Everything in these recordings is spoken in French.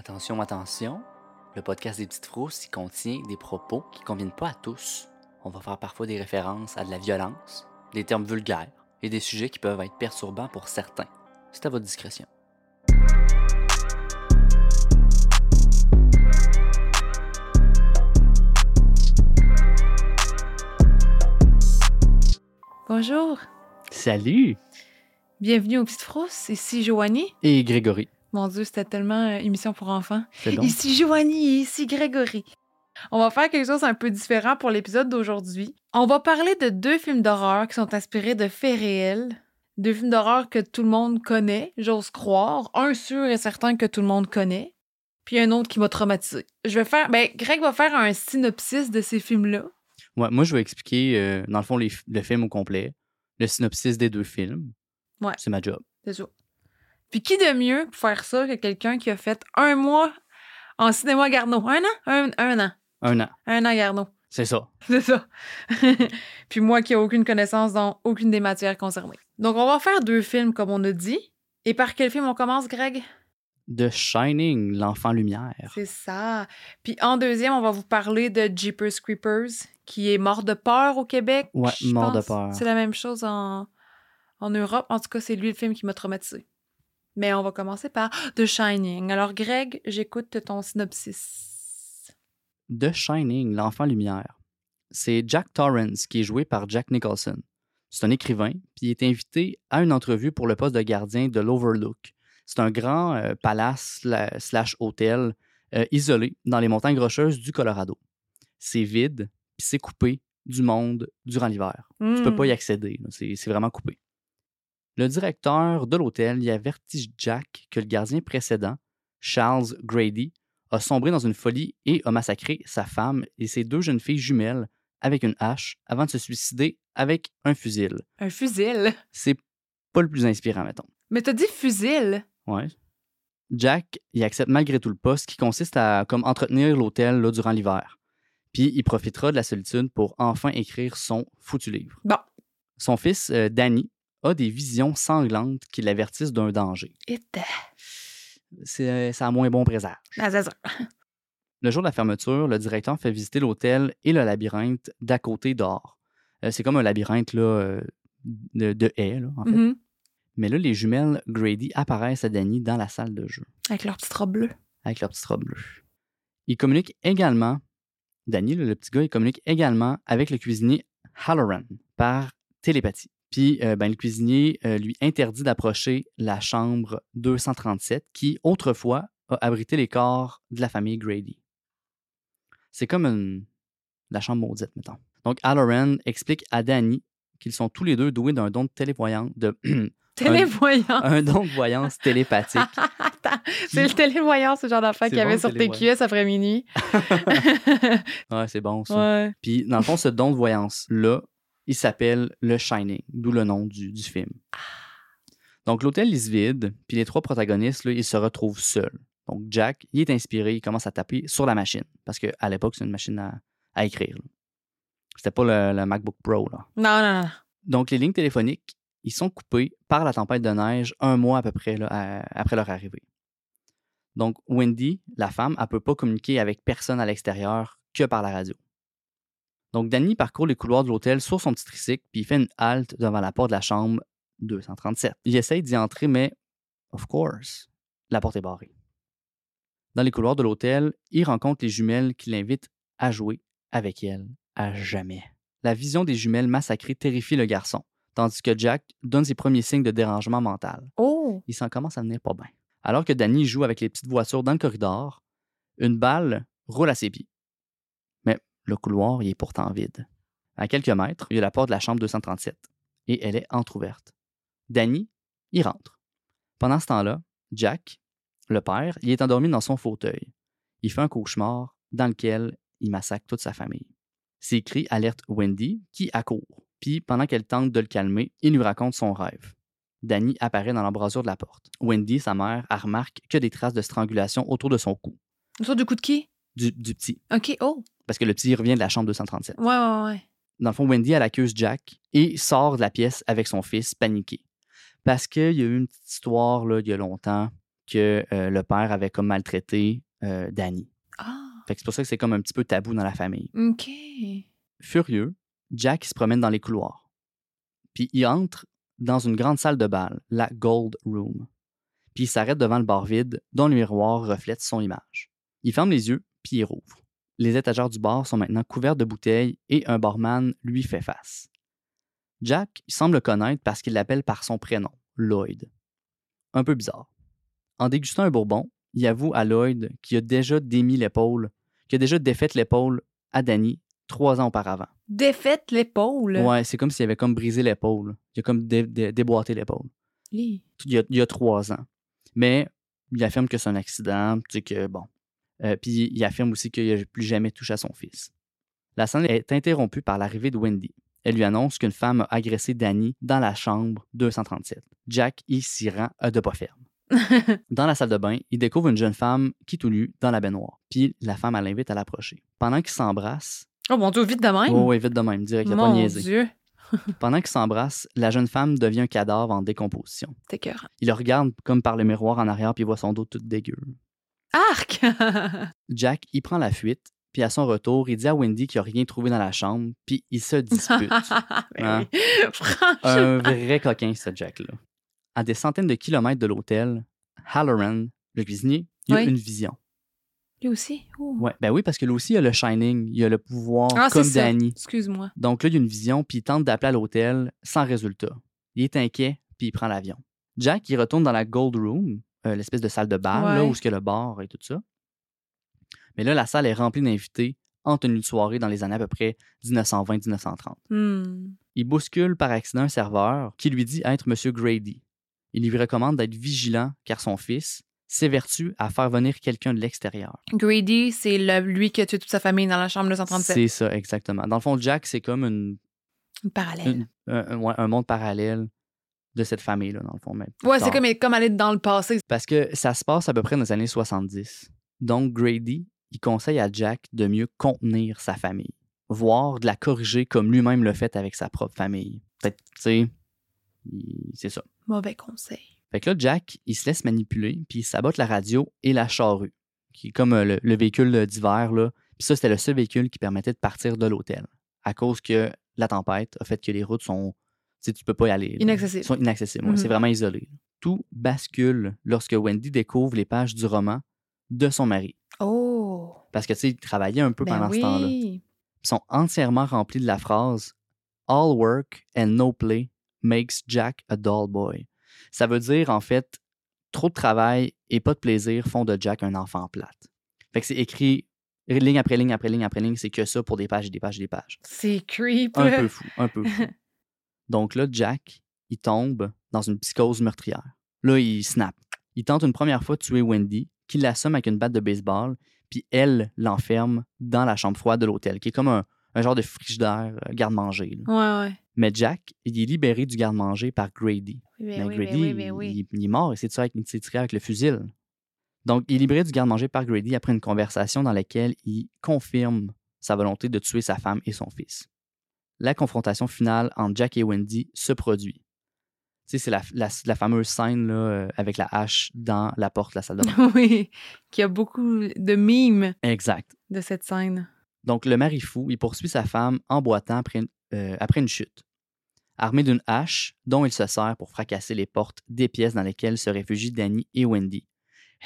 Attention, attention, le podcast des petites frousses y contient des propos qui conviennent pas à tous. On va faire parfois des références à de la violence, des termes vulgaires et des sujets qui peuvent être perturbants pour certains. C'est à votre discrétion. Bonjour, Salut! bienvenue aux Petites Frousses. Ici Joanie. Et Grégory. Mon Dieu, c'était tellement euh, émission pour enfants. Ici Joanie, ici Grégory. On va faire quelque chose un peu différent pour l'épisode d'aujourd'hui. On va parler de deux films d'horreur qui sont inspirés de faits réels. Deux films d'horreur que tout le monde connaît, j'ose croire. Un sûr et certain que tout le monde connaît. Puis un autre qui m'a traumatisé. Je vais faire. Ben, Greg va faire un synopsis de ces films-là. Ouais, moi, je vais expliquer, euh, dans le fond, les le film au complet, le synopsis des deux films. Ouais. C'est ma job. C'est ça. Puis qui de mieux pour faire ça que quelqu'un qui a fait un mois en cinéma Garneau? Un an? Un, un an. Un an. Un an Garneau. C'est ça. C'est ça. Puis moi qui n'ai aucune connaissance dans aucune des matières concernées. Donc on va faire deux films comme on a dit. Et par quel film on commence, Greg? The Shining, l'enfant lumière. C'est ça. Puis en deuxième, on va vous parler de Jeepers Creepers, qui est mort de peur au Québec. Ouais, Mort de peur. C'est la même chose en, en Europe. En tout cas, c'est lui le film qui m'a traumatisé. Mais on va commencer par The Shining. Alors, Greg, j'écoute ton synopsis. The Shining, l'enfant lumière. C'est Jack Torrance qui est joué par Jack Nicholson. C'est un écrivain, puis il est invité à une entrevue pour le poste de gardien de l'Overlook. C'est un grand euh, palace sla- slash hôtel euh, isolé dans les montagnes rocheuses du Colorado. C'est vide, puis c'est coupé du monde durant l'hiver. Tu peux Hmm. pas y accéder, c'est vraiment coupé. Le directeur de l'hôtel y avertit Jack que le gardien précédent, Charles Grady, a sombré dans une folie et a massacré sa femme et ses deux jeunes filles jumelles avec une hache avant de se suicider avec un fusil. Un fusil? C'est pas le plus inspirant, mettons. Mais t'as dit fusil? Ouais. Jack y accepte malgré tout le poste qui consiste à comme entretenir l'hôtel durant l'hiver. Puis il profitera de la solitude pour enfin écrire son foutu livre. Bon. Son fils, euh, Danny, a des visions sanglantes qui l'avertissent d'un danger. C'est euh, ça a moins bon présage. Ah, ça. Le jour de la fermeture, le directeur fait visiter l'hôtel et le labyrinthe d'à côté dehors. Euh, c'est comme un labyrinthe là, euh, de, de haies, là, en fait. Mhm. Mais là, les jumelles Grady apparaissent à Danny dans la salle de jeu. Avec leur petite robe bleue. avec leur petite robe bleue. Il communique également, Danny, le petit gars, il communique également avec le cuisinier Halloran par télépathie. Puis, euh, ben, le cuisinier euh, lui interdit d'approcher la chambre 237 qui, autrefois, a abrité les corps de la famille Grady. C'est comme une... la chambre maudite, mettons. Donc, Halloran explique à Danny qu'ils sont tous les deux doués d'un don de télévoyance, de, Télévoyant. un don de voyance télépathique. C'est le télévoyant, ce genre d'affaire qu'il y avait bon, sur. TQS après minuit. Ouais, c'est bon, ça. ouais. Puis, dans le fond, ce don de voyance-là, il s'appelle le Shining, d'où le nom du, du film. Donc, l'hôtel, il se vide, puis les trois protagonistes, là, ils se retrouvent seuls. Donc, Jack, il est inspiré, il commence à taper sur la machine, parce qu'à l'époque, c'est une machine à, à écrire. C'était pas le, le MacBook Pro, là. Non, non, non. Donc, les lignes téléphoniques, ils sont coupées par la tempête de neige un mois à peu près là, à- après leur arrivée. Donc, Wendy, la femme, elle peut pas communiquer avec personne à l'extérieur que par la radio. Donc, Danny parcourt les couloirs de l'hôtel sur son petit tricycle, puis il fait une halte devant la porte de la chambre 237. Il essaye d'y entrer, mais, of course, la porte est barrée. Dans les couloirs de l'hôtel, il rencontre les jumelles qui l'invitent à jouer avec elles à jamais. La vision des jumelles massacrées terrifie le garçon, tandis que Jack donne ses premiers signes de dérangement mental. Oh! Il s'en commence à venir pas bien. Alors que Danny joue avec les petites voitures dans le corridor, une balle roule à ses pieds. Le couloir, il est pourtant vide. À quelques mètres, il y a la porte de la chambre 237 et elle est entr'ouverte. Danny, il rentre. Pendant ce temps-là, Jack, le père, il est endormi dans son fauteuil. Il fait un cauchemar dans lequel il massacre toute sa famille. Ses cris alertent Wendy, qui accourt. Puis, pendant qu'elle tente de le calmer, il lui raconte son rêve. Danny apparaît dans l'embrasure de la porte. Wendy, sa mère, remarque que des traces de strangulation autour de son cou. Sorte de coup de qui? Du, du petit. OK, oh. Parce que le petit revient de la chambre 237. Ouais, ouais, ouais. Dans le fond, Wendy, elle accuse Jack et sort de la pièce avec son fils, paniqué. Parce qu'il y a eu une petite histoire, là, il y a longtemps, que euh, le père avait comme maltraité euh, Danny. Ah, Fait que c'est pour ça que c'est comme un petit peu tabou dans la famille. OK. Furieux, Jack il se promène dans les couloirs. Puis il entre dans une grande salle de bal, la Gold Room. Puis il s'arrête devant le bar vide dont le miroir reflète son image. Il ferme les yeux, puis il rouvre. Les étagères du bar sont maintenant couvertes de bouteilles et un barman lui fait face. Jack il semble le connaître parce qu'il l'appelle par son prénom, Lloyd. Un peu bizarre. En dégustant un bourbon, il avoue à Lloyd qu'il a déjà démis l'épaule, qu'il a déjà défait l'épaule à Danny trois ans auparavant. Défaite l'épaule? Ouais, c'est comme s'il avait comme brisé l'épaule. Il a comme dé- dé- déboîté l'épaule. Hi. Il y, a, il y a trois ans. Mais il affirme que c'est un accident, tu sais que bon. Euh, puis il affirme aussi qu'il n'a plus jamais touché à son fils. La scène est interrompue par l'arrivée de Wendy. Elle lui annonce qu'une femme a agressé Danny dans la chambre 237. Jack y s'y rend à de pas ferme. Dans la salle de bain, il découvre une jeune femme qui tout nue dans la baignoire. Puis la femme, l'invite à l'approcher. Pendant qu'ils s'embrassent, oh mon Dieu, vite de même? oh, ouais, vite de même, direct, il a pas mon niaisé. Dieu. Pendant qu'ils s'embrassent, la jeune femme devient un cadavre en décomposition. T'es. Il le regarde comme par le miroir en arrière, puis il voit son dos tout dégueu. Arc! Jack, il prend la fuite, puis à son retour, il dit à Wendy qu'il n'a rien trouvé dans la chambre, puis il se dispute. Ben Hein? oui. Un vrai coquin, ce Jack-là. À des centaines de kilomètres de l'hôtel, Halloran, le cuisinier, il a une vision. Lui aussi? Ouais, ben oui, parce que lui aussi, il a le Shining, il a le pouvoir Ah, comme. Danny. Excuse-moi. Donc là, il a une vision, puis il tente d'appeler à l'hôtel sans résultat. Il est inquiet, puis il prend l'avion. Jack, il retourne dans la Gold Room, euh, l'espèce de salle de bal, là, où y a le bar et tout ça. Mais là, la salle est remplie d'invités en tenue de soirée dans les années à peu près 1920-1930. Hmm. Il bouscule par accident un serveur qui lui dit être M. Grady. Il lui recommande d'être vigilant car son fils s'évertue à faire venir quelqu'un de l'extérieur. Grady, c'est le- lui qui a tué toute sa famille dans la chambre 237. C'est ça, exactement. Dans le fond, Jack, c'est comme une, Une parallèle. une- un, un- ouais, un monde parallèle de cette famille-là, dans le fond. plus Ouais, c'est comme, comme aller dans le passé. Parce que ça se passe à peu près dans les années 70. Donc, Grady, il conseille à Jack de mieux contenir sa famille, voire de la corriger comme lui-même le fait avec sa propre famille. Peut-être, tu sais, il- c'est ça. Mauvais conseil. Fait que là, Jack, il se laisse manipuler, puis il sabote la radio et la charrue, qui est comme euh, le, le véhicule d'hiver, là. Puis ça, c'était le seul véhicule qui permettait de partir de l'hôtel, à cause que la tempête a fait que les routes sont, sais, tu peux pas y aller. Inaccessible. sont inaccessibles, ouais, Mhm. c'est vraiment isolé. Tout bascule lorsque Wendy découvre les pages du roman de son mari. Oh! Parce que, tu sais, il travaillait un peu Ben pendant ce temps-là. Ils sont entièrement remplis de la phrase All work and no play makes Jack a dull boy. Ça veut dire, en fait, trop de travail et pas de plaisir font de Jack un enfant plate. Fait que c'est écrit ligne après ligne après ligne après ligne, c'est que ça pour des pages et des pages et des pages. C'est creep. Un peu fou, un peu fou. Donc là, Jack, il tombe dans une psychose meurtrière. Là, il snap. Il tente une première fois de tuer Wendy, qui l'assomme avec une batte de baseball, puis elle l'enferme dans la chambre froide de l'hôtel, qui est comme un, un genre de frigidaire euh, garde-manger. Ouais, ouais. Mais Jack, il est libéré du garde-manger par Grady. Mais oui, Grady, oui, oui. il, il est mort, il s'est tiré, avec- il s'est tiré avec le fusil. Donc, il est libéré du garde-manger par Grady après une conversation dans laquelle il confirme sa volonté de tuer sa femme et son fils. La confrontation finale entre Jack et Wendy se produit. Tu sais, c'est la, la- la fameuse scène là, euh, avec la hache dans la porte de la salle de bain. oui, qu'il y a beaucoup de mimes exact. de cette scène. Donc, le mari fou, il poursuit sa femme en boitant après, euh, après une chute. Armé d'une hache dont il se sert pour fracasser les portes des pièces dans lesquelles se réfugient Danny et Wendy.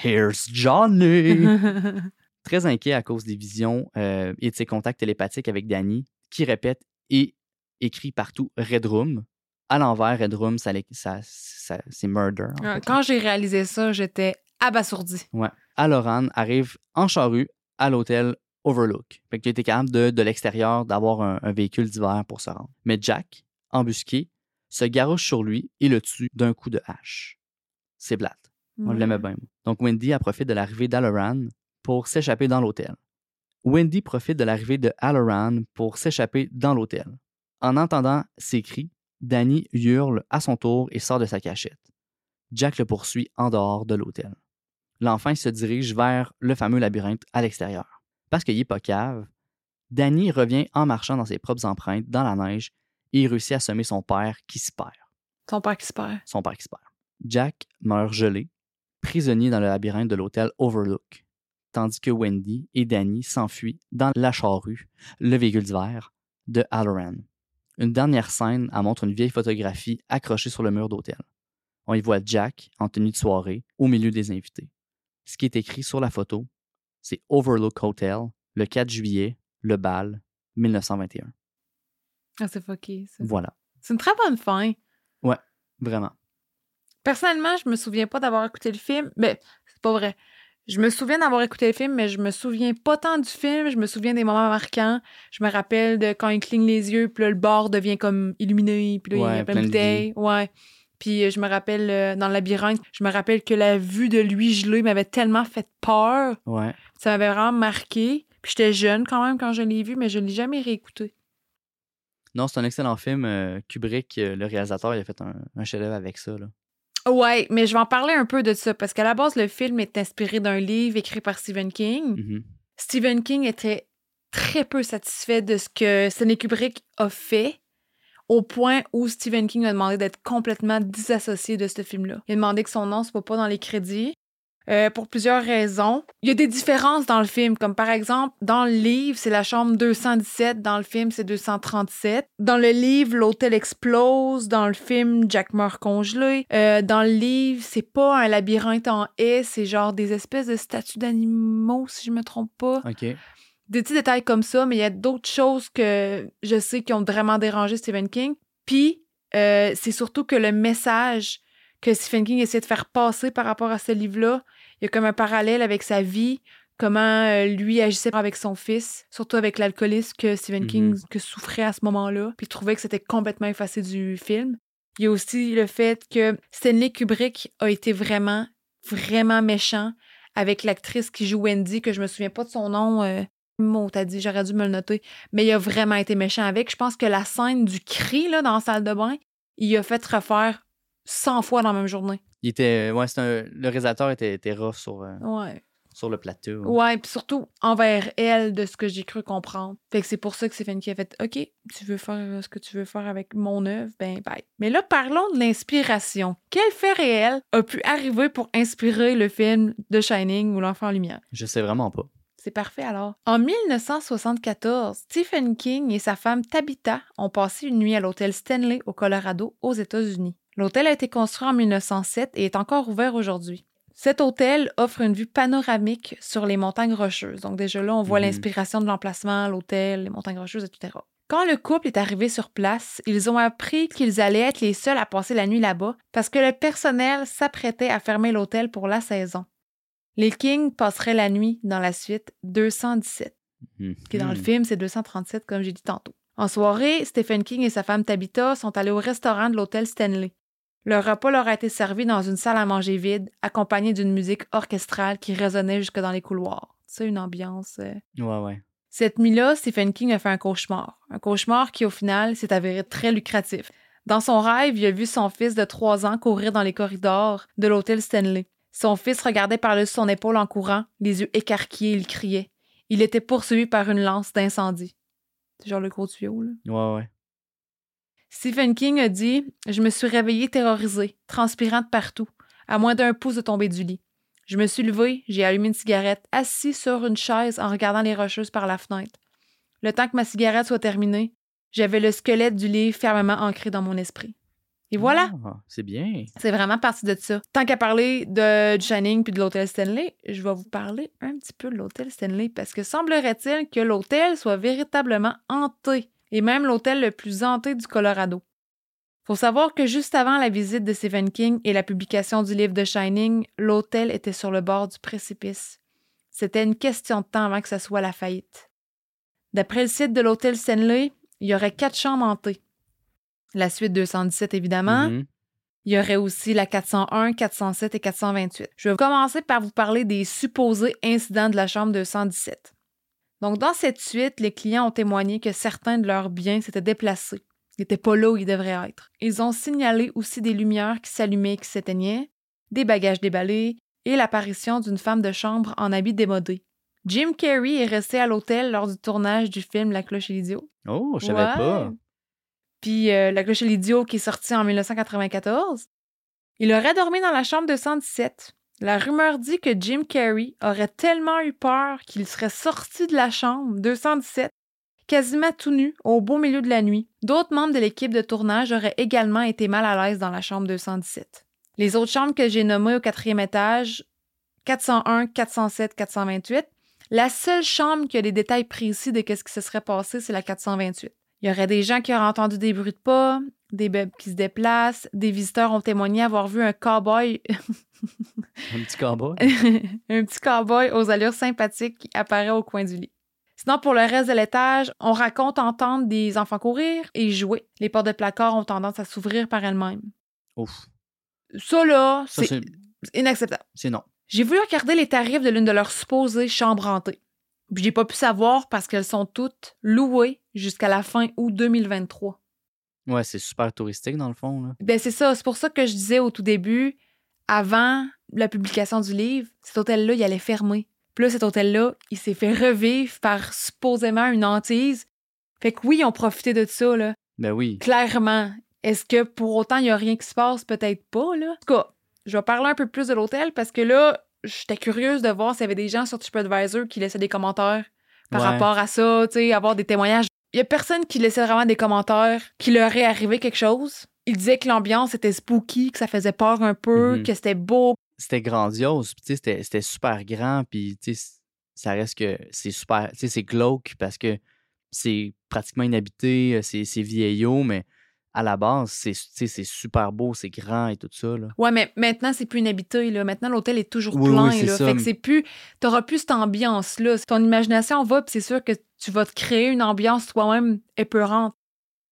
Here's Johnny! Très inquiet à cause des visions euh, et de ses contacts télépathiques avec Danny, qui répète et écrit partout Red Room. À l'envers, Red Room, ça, l'é- ça- ça- c'est murder. en fait. Quand j'ai réalisé ça, j'étais abasourdie. Ouais. Aloran arrive en charrue à l'hôtel Overlook. Fait qu'il était capable de, de l'extérieur d'avoir un, un véhicule d'hiver pour se rendre. Mais Jack, embusqué, se garoche sur lui et le tue d'un coup de hache. C'est plate. On Ouais. l'aimait bien. Donc Wendy a profite de l'arrivée d'Aloran pour s'échapper dans l'hôtel. Wendy profite de l'arrivée de Aloran pour s'échapper dans l'hôtel. En entendant ces cris, Danny hurle à son tour et sort de sa cachette. Jack le poursuit en dehors de l'hôtel. L'enfant se dirige vers le fameux labyrinthe à l'extérieur. Parce qu'il n'est pas cave, Danny revient en marchant dans ses propres empreintes dans la neige et il réussit à semer son père qui se perd Son père qui se perd. son père qui se perd. Jack meurt gelé, prisonniers dans le labyrinthe de l'hôtel Overlook, tandis que Wendy et Danny s'enfuient dans la charrue, le véhicule d'hiver, de Halloran. Une dernière scène elle montre une vieille photographie accrochée sur le mur d'hôtel. On y voit Jack en tenue de soirée au milieu des invités. Ce qui est écrit sur la photo, c'est Overlook Hotel, le 4 juillet, le bal, 1921. Ah, c'est fucké, ça. Voilà, C'est une très bonne fin. vraiment. Personnellement, je me souviens pas d'avoir écouté le film. Mais c'est pas vrai. Je me souviens d'avoir écouté le film, mais je me souviens pas tant du film. Je me souviens des moments marquants. Je me rappelle de quand il cligne les yeux, puis là, le bord devient comme illuminé, puis là, il y a plein de bouteilles. Ouais. Puis euh, je me rappelle euh, dans le labyrinthe, je me rappelle que la vue de lui gelé m'avait tellement fait peur. Ouais. Ça m'avait vraiment marqué. Puis j'étais jeune quand même quand je l'ai vu, mais je ne l'ai jamais réécouté. Non, c'est un excellent film. euh, Kubrick, le réalisateur, il a fait un, un chef-d'œuvre avec ça. Là. Ouais, mais je vais en parler un peu de ça parce qu'à la base, le film est inspiré d'un livre écrit par Stephen King. Mhm. Stephen King était très peu satisfait de ce que Stanley Kubrick a fait, au point où Stephen King a demandé d'être complètement disassocié de ce film-là. Il a demandé que son nom ne soit pas dans les crédits. Euh, pour plusieurs raisons. Il y a des différences dans le film, comme par exemple, dans le livre, c'est la chambre 217, dans le film, c'est 237. Dans le livre, l'hôtel explose, dans le film, Jack meurt congelé. Euh, dans le livre, c'est pas un labyrinthe en haie, c'est genre des espèces de statues d'animaux, si je me trompe pas OK. des petits détails comme ça, mais il y a d'autres choses que je sais qui ont vraiment dérangé Stephen King. Puis, euh, c'est surtout que le message que Stephen King essaie de faire passer par rapport à ce livre-là, il y a comme un parallèle avec sa vie, comment euh, lui agissait avec son fils, surtout avec l'alcoolisme que Stephen Mhm. King que souffrait à ce moment-là, puis il trouvait que c'était complètement effacé du film. Il y a aussi le fait que Stanley Kubrick a été vraiment, vraiment méchant avec l'actrice qui joue Wendy, que je me souviens pas de son nom. Euh, mot, t'as dit, j'aurais dû me le noter. Mais il a vraiment été méchant avec. Je pense que la scène du cri là, dans la salle de bain, il a fait refaire 100 fois dans la même journée. Il était. Ouais, un- le réalisateur était, était rough sur, euh, Ouais. sur le plateau. Ouais, puis surtout envers elle, de ce que j'ai cru comprendre. Fait que c'est pour ça que Stéphanie qui a fait OK, tu veux faire euh, ce que tu veux faire avec mon œuvre, ben bye. Mais là, parlons de l'inspiration. Quel fait réel a pu arriver pour inspirer le film The Shining ou L'Enfant en Lumière? Je sais vraiment pas. C'est parfait alors. En 1974, Stephen King et sa femme Tabitha ont passé une nuit à l'hôtel Stanley au Colorado, aux États-Unis. L'hôtel a été construit en 1907 et est encore ouvert aujourd'hui. Cet hôtel offre une vue panoramique sur les montagnes rocheuses. Donc déjà là, on voit Mhm. l'inspiration de l'emplacement, l'hôtel, les montagnes rocheuses, etc. Quand le couple est arrivé sur place, ils ont appris qu'ils allaient être les seuls à passer la nuit là-bas parce que le personnel s'apprêtait à fermer l'hôtel pour la saison. Les Kings passeraient la nuit dans la suite 217, Mhm. qui dans le film, c'est 237, comme j'ai dit tantôt. En soirée, Stephen King et sa femme Tabitha sont allés au restaurant de l'hôtel Stanley. Leur repas leur a été servi dans une salle à manger vide, accompagnée d'une musique orchestrale qui résonnait jusque dans les couloirs. C'est une ambiance. euh. Ouais, ouais. Cette nuit-là, Stephen King a fait un cauchemar. Un cauchemar qui, au final, s'est avéré très lucratif. Dans son rêve, il a vu son fils de trois ans courir dans les corridors de l'hôtel Stanley. Son fils regardait par-dessus son épaule en courant, les yeux écarquillés, il criait. Il était poursuivi par une lance d'incendie. C'est genre le gros tuyau, là. Ouais, ouais. Stephen King a dit Je me suis réveillé terrorisé, transpirant de partout, à moins d'un pouce de tomber du lit. Je me suis levé, j'ai allumé une cigarette, assis sur une chaise en regardant les rocheuses par la fenêtre. Le temps que ma cigarette soit terminée, j'avais le squelette du livre fermement ancré dans mon esprit. Et voilà, Ah, c'est bien. c'est vraiment parti de ça. Tant qu'à parler de du Shining puis de l'hôtel Stanley, je vais vous parler un petit peu de l'hôtel Stanley parce que semblerait-il que l'hôtel soit véritablement hanté et même l'hôtel le plus hanté du Colorado. Faut savoir que juste avant la visite de Stephen King et la publication du livre de Shining, l'hôtel était sur le bord du précipice. C'était une question de temps avant que ça soit la faillite. D'après le site de l'hôtel Stanley, il y aurait quatre chambres hantées. La suite 217, évidemment. Mhm. Il y aurait aussi la 401, 407 et 428. Je vais commencer par vous parler des supposés incidents de la chambre 217. Donc, dans cette suite, les clients ont témoigné que certains de leurs biens s'étaient déplacés. Ils n'étaient pas là où ils devraient être. Ils ont signalé aussi des lumières qui s'allumaient et qui s'éteignaient, des bagages déballés et l'apparition d'une femme de chambre en habit démodé. Jim Carrey est resté à l'hôtel lors du tournage du film La cloche et l'idiot. Oh, je savais Ouais. pas. Puis euh, La cloche et l'idiot qui est sorti en 1994. Il aurait dormi dans la chambre 217. La rumeur dit que Jim Carrey aurait tellement eu peur qu'il serait sorti de la chambre 217 quasiment tout nu au beau milieu de la nuit. D'autres membres de l'équipe de tournage auraient également été mal à l'aise dans la chambre 217. Les autres chambres que j'ai nommées au quatrième étage, 401, 407, 428, la seule chambre qui a des détails précis de ce qui se serait passé, c'est la 428. Il y aurait des gens qui auraient entendu des bruits de pas, des bébés qui se déplacent, des visiteurs ont témoigné avoir vu un cowboy. un petit cowboy. un petit cowboy aux allures sympathiques qui apparaît au coin du lit. Sinon, pour le reste de l'étage, on raconte entendre des enfants courir et jouer. Les portes de placard ont tendance à s'ouvrir par elles-mêmes. Ouf. Ça, là, c'est inacceptable. c'est non. J'ai voulu regarder les tarifs de l'une de leurs supposées chambres hantées. Puis j'ai pas pu savoir parce qu'elles sont toutes louées jusqu'à la fin août 2023. Ouais, c'est super touristique dans le fond. Là. Ben c'est ça, c'est pour ça que je disais au tout début, avant la publication du livre, cet hôtel-là, il allait fermer. Puis là, cet hôtel-là, il s'est fait revivre par supposément une hantise. Fait que oui, ils ont profité de ça, là. Ben oui. Clairement. Est-ce que pour autant, il n'y a rien qui se passe? Peut-être pas, là. En tout cas, je vais parler un peu plus de l'hôtel parce que là, j'étais curieuse de voir s'il y avait des gens sur TripAdvisor qui laissaient des commentaires par Ouais. rapport à ça, tu sais, avoir des témoignages. Il y a personne qui laissait vraiment des commentaires, qui leur est arrivé quelque chose. Il disait que l'ambiance était spooky, que ça faisait peur un peu, Mhm. que c'était beau. C'était grandiose. Puis, tu sais, c'était- super grand. Puis, tu sais, ça reste que c'est super. C'est glauque parce que c'est pratiquement inhabité. euh, C'est c'est vieillot, mais à la base, c'est super beau, c'est grand et tout ça. Là. Ouais, mais maintenant, c'est plus inhabité, là. Maintenant, l'hôtel est toujours Oui, plein, oui, là. ça. Fait que c'est plus... T'auras plus cette ambiance-là. Ton imagination va, puis c'est sûr que tu vas te créer une ambiance toi-même épeurante.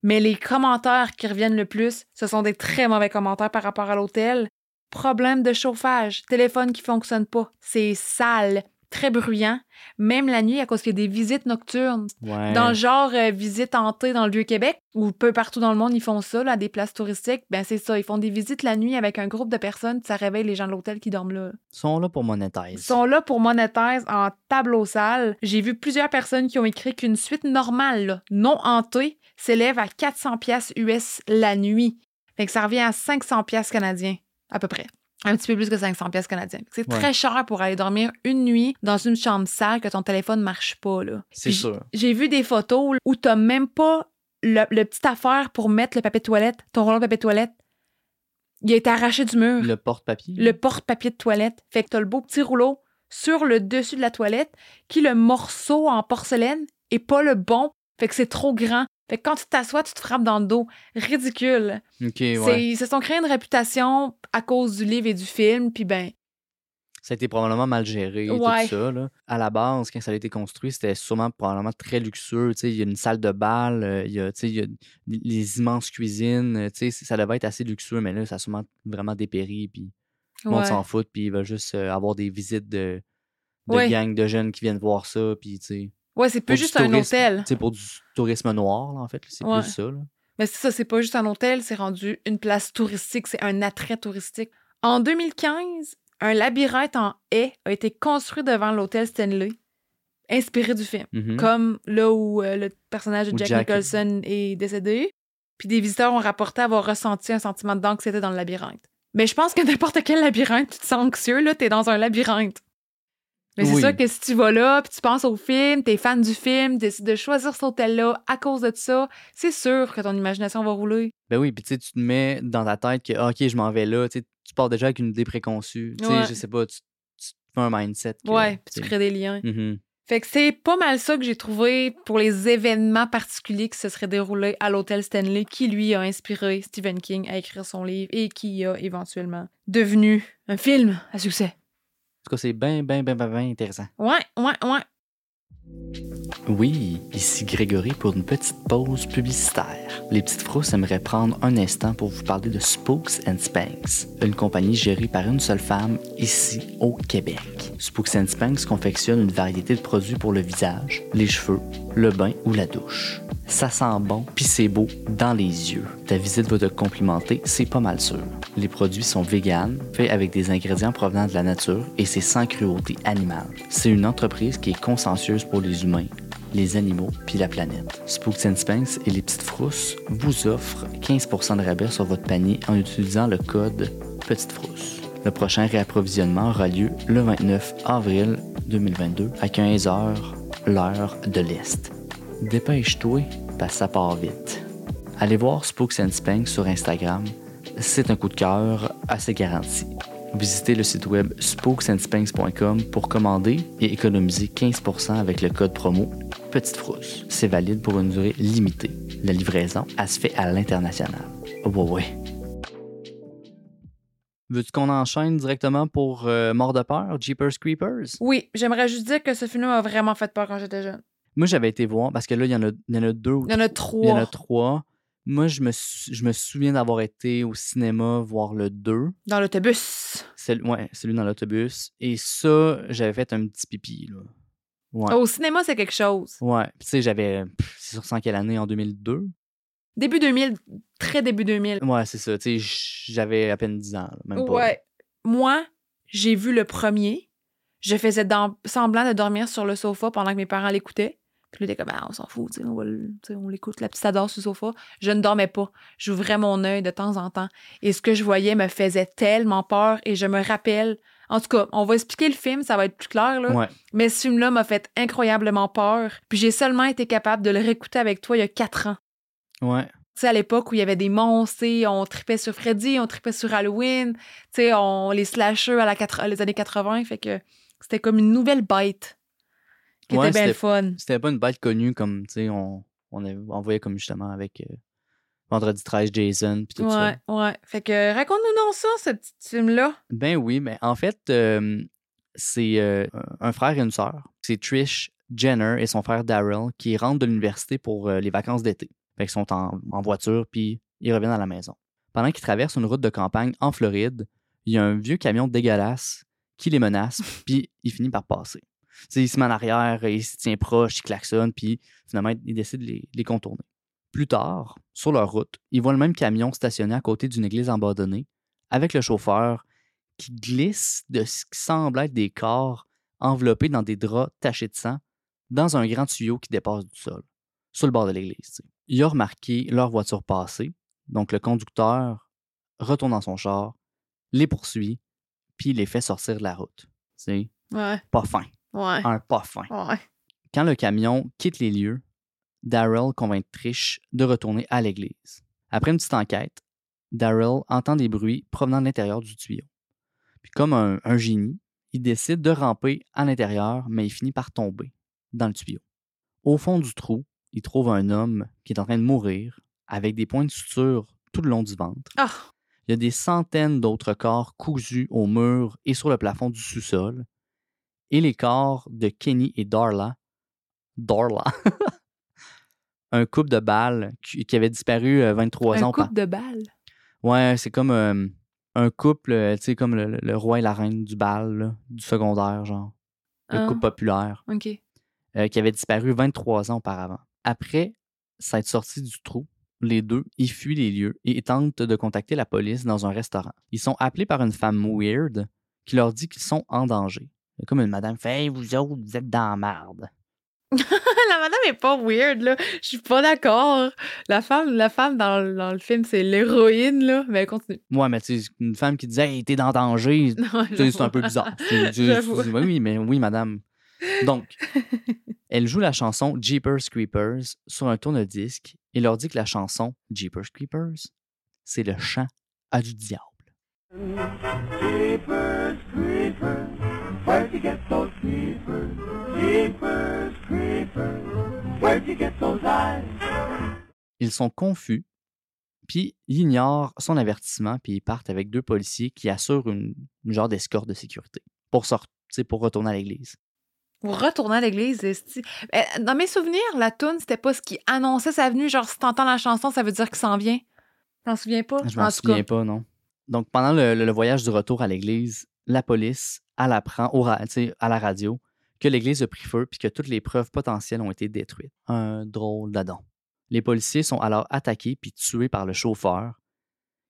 Mais les commentaires qui reviennent le plus, ce sont des très mauvais commentaires par rapport à l'hôtel. Problème de chauffage, téléphone qui fonctionne pas, c'est sale, très bruyant, même la nuit à cause qu'il y a des visites nocturnes. Ouais. Dans le genre euh, visite hantée dans le Vieux-Québec, ou peu partout dans le monde, ils font ça, là, à des places touristiques, ben c'est ça, ils font des visites la nuit avec un groupe de personnes, puis ça réveille les gens de l'hôtel qui dorment là. Ils sont là pour Ils monétiser. sont là pour monétiser en tableau sale. J'ai vu plusieurs personnes qui ont écrit qu'une suite normale, là, non hantée, s'élève à 400 pièces US la nuit. Fait que ça revient à 500 pièces canadiens, à peu près. Un petit peu plus que 500 pièces canadiens. C'est Ouais. très cher pour aller dormir une nuit dans une chambre sale que ton téléphone marche pas, là. C'est sûr. J'ai vu des photos où t'as même pas le, le petit affaire pour mettre le papier de toilette, ton rouleau de papier de toilette. Il a été arraché du mur. Le porte-papier. Le porte-papier de toilette. Fait que t'as le beau petit rouleau sur le dessus de la toilette, qui le morceau en porcelaine est pas le bon. Fait que c'est trop grand. Fait que quand tu t'assois, tu te frappes dans le dos. Ridicule. Ok, C'est- ouais. Ils se sont créés une réputation à cause du livre et du film, puis ben, Ça a été probablement mal géré, Ouais. tout ça. Là. À la base, quand ça a été construit, c'était sûrement probablement très luxueux. Il y a une salle de bal, euh, il y a, tu sais, il y a les immenses cuisines. euh, ça devait être assez luxueux, mais là, ça a sûrement vraiment dépéri. Puis le monde s'en fout, puis il va juste euh, avoir des visites de, de gangs de jeunes qui viennent voir ça. Puis, tu sais, Ouais, c'est plus juste un hôtel. sais, pour du tourisme noir, là, en fait. C'est Ouais. plus ça. Là. Mais c'est ça, c'est pas juste un hôtel, c'est rendu une place touristique, c'est un attrait touristique. En 2015, un labyrinthe en haie a été construit devant l'hôtel Stanley, inspiré du film. Mhm. Comme là où euh, le personnage de Jack, Jack- Nicholson est décédé. Puis des visiteurs ont rapporté avoir ressenti un sentiment d'anxiété dans le labyrinthe. Mais je pense que n'importe quel labyrinthe, tu te sens anxieux, là, t'es dans un labyrinthe. Mais c'est ça que si tu vas là, puis tu penses au film, t'es fan du film, décides de choisir cet hôtel-là à cause de ça, c'est sûr que ton imagination va rouler. Ben oui, puis tu sais, tu te mets dans ta tête que, OK, je m'en vais là. Tu pars déjà avec une idée préconçue. Tu sais, Ouais. je sais pas, tu, tu te fais un mindset. que, Ouais, puis tu crées des liens. mhm. Fait que c'est pas mal ça que j'ai trouvé pour les événements particuliers qui se seraient déroulés à l'hôtel Stanley, qui lui a inspiré Stephen King à écrire son livre et qui a éventuellement devenu un film à succès. En tout cas, c'est bien, bien, bien, bien, bien intéressant. Ouais, ouais, ouais. Oui, ici Grégory pour une petite pause publicitaire. Les petites frousses aimeraient prendre un instant pour vous parler de Spooks and Spanks, une compagnie gérée par une seule femme ici au Québec. Spooks and Spanks confectionne une variété de produits pour le visage, les cheveux, le bain ou la douche. Ça sent bon, puis c'est beau dans les yeux. Ta visite va te complimenter, c'est pas mal sûr. Les produits sont véganes, faits avec des ingrédients provenant de la nature et c'est sans cruauté animale. C'est une entreprise qui est consciencieuse pour les humains, les animaux puis la planète. Spooks and Spanks et les petites frousses vous offrent 15% de rabais sur votre panier en utilisant le code Petite Frousse. Le prochain réapprovisionnement aura lieu le 29 avril 2022 à 15h, l'heure de l'Est. Dépêche-toi, parce que ça part vite. Allez voir Spooks and Spanks sur Instagram. C'est un coup de cœur assez garanti. Visitez le site web spooksandspanks.com pour commander et économiser 15% avec le code promo Petite Frousse. C'est valide pour une durée limitée. La livraison, elle se fait à l'international. Oh, ouais, ouais. Veux-tu qu'on enchaîne directement pour euh, Mort de peur, Jeepers Creepers? Oui, j'aimerais juste dire que ce film m'a vraiment fait peur quand j'étais jeune. Moi, j'avais été voir, parce que là, il y, en a, il y en a deux Il y en a Il y en trois. a trois. Moi, je me, je me souviens d'avoir été au cinéma voir le 2. Dans l'autobus. Ouais, celui dans l'autobus. Et ça, j'avais fait un petit pipi. Là. Ouais. Au cinéma, c'est quelque chose. Ouais. Tu sais, j'avais. C'est sur 100 quelle année? En 2002? Début 2000, très début 2000. Ouais, c'est ça. Tu sais, j'avais à peine 10 ans. là, même pas. Ouais. Moi, j'ai vu le premier. Je faisais dans- semblant de dormir sur le sofa pendant que mes parents l'écoutaient. Puis là, t'es comme, ah, on s'en fout, tu sais, on, va le- on l'écoute. La petite adore sur le sofa. Je ne dormais pas. J'ouvrais mon œil de temps en temps. Et ce que je voyais me faisait tellement peur. Et je me rappelle. En tout cas, on va expliquer le film, ça va être plus clair, là. Ouais. Mais ce film-là m'a fait incroyablement peur. Puis j'ai seulement été capable de le réécouter avec toi il y a quatre ans. Ouais. Tu sais, à l'époque où il y avait des monstres, on tripait sur Freddy, on tripait sur Halloween, tu sais, on les slashers à la quatre- les années 80, fait que c'était comme une nouvelle bête qui Ouais, était bien le c'était- fun. C'était pas une bête connue comme, tu sais, on, on, avait- on voyait comme justement avec euh, Vendredi 13, Jason, puis tout ça. Ouais, ouais. Fait que raconte-nous donc ça, ce petit film-là. Ben oui, mais en fait, euh, c'est euh, un frère et une sœur. C'est Trish Jenner et son frère Daryl qui rentrent de l'université pour euh, les vacances d'été. Fait qu'ils sont en, en voiture, puis ils reviennent à la maison. Pendant qu'ils traversent une route de campagne en Floride, il y a un vieux camion dégueulasse qui les menace, puis il finit par passer. Il se met en arrière, il se tient proche, il klaxonne, puis finalement, il décide de les, les contourner. Plus tard, sur leur route, ils voient le même camion stationné à côté d'une église abandonnée, avec le chauffeur qui glisse de ce qui semble être des corps enveloppés dans des draps tachés de sang dans un grand tuyau qui dépasse du sol, sur le bord de l'église. Il a remarqué leur voiture passer, donc le conducteur retourne dans son char, les poursuit, puis les fait sortir de la route. C'est Ouais, pas fin, ouais, un pas fin. ouais. Quand le camion quitte les lieux, Daryl convainc Trish de retourner à l'église. Après une petite enquête, Daryl entend des bruits provenant de l'intérieur du tuyau. Puis comme un, un génie, il décide de ramper à l'intérieur, mais il finit par tomber dans le tuyau. Au fond du trou, il trouve un homme qui est en train de mourir avec des points de suture tout le long du ventre. Ah, Il y a des centaines d'autres corps cousus au mur et sur le plafond du sous-sol. Et les corps de Kenny et Darla. Darla. un couple de balles qui, avait disparu euh, 23 un ans. couple par- de balles? Ouais, c'est comme euh, un couple, euh, tu sais, comme le, le roi et la reine du bal, là, du secondaire, genre. Le Ah. couple populaire, OK. euh, qui avait disparu 23 ans auparavant. Après s'être sortis du trou, les deux, ils fuient les lieux et tentent de contacter la police dans un restaurant. Ils sont appelés par une femme weird qui leur dit qu'ils sont en danger. Comme une madame fait Hey, vous autres, vous êtes dans la marde. la madame est pas weird, là. Je suis pas d'accord. La femme, la femme dans, le- dans le film, c'est l'héroïne, là. Mais elle continue. Ouais, mais tu sais, une femme qui disait Hey, t'es dans danger, c'est un peu bizarre. C'est- c'est- c'est- oui, oui, mais oui, madame. Donc, elle joue la chanson Jeepers Creepers sur un tourne-disque et leur dit que la chanson Jeepers Creepers, c'est le chant à du diable. Jeepers creepers, get those creepers? Jeepers creepers, where'd you get those eyes? Ils sont confus, puis ils ignorent son avertissement, puis ils partent avec deux policiers qui assurent une, une genre d'escorte de sécurité pour, sort- tu sais, pour retourner à l'église. Pour retourner à l'église. Euh, Dans mes souvenirs, la toune, c'était pas ce qui annonçait sa venue. Genre, si t'entends la chanson, ça veut dire qu'il s'en vient. T'en souviens pas? Je m'en souviens cas, pas, non. Donc, pendant le, le- le voyage du retour à l'église, la police, à la radio que l'église a pris feu puis que toutes les preuves potentielles ont été détruites. Un drôle d'adon. Les policiers sont alors attaqués puis tués par le chauffeur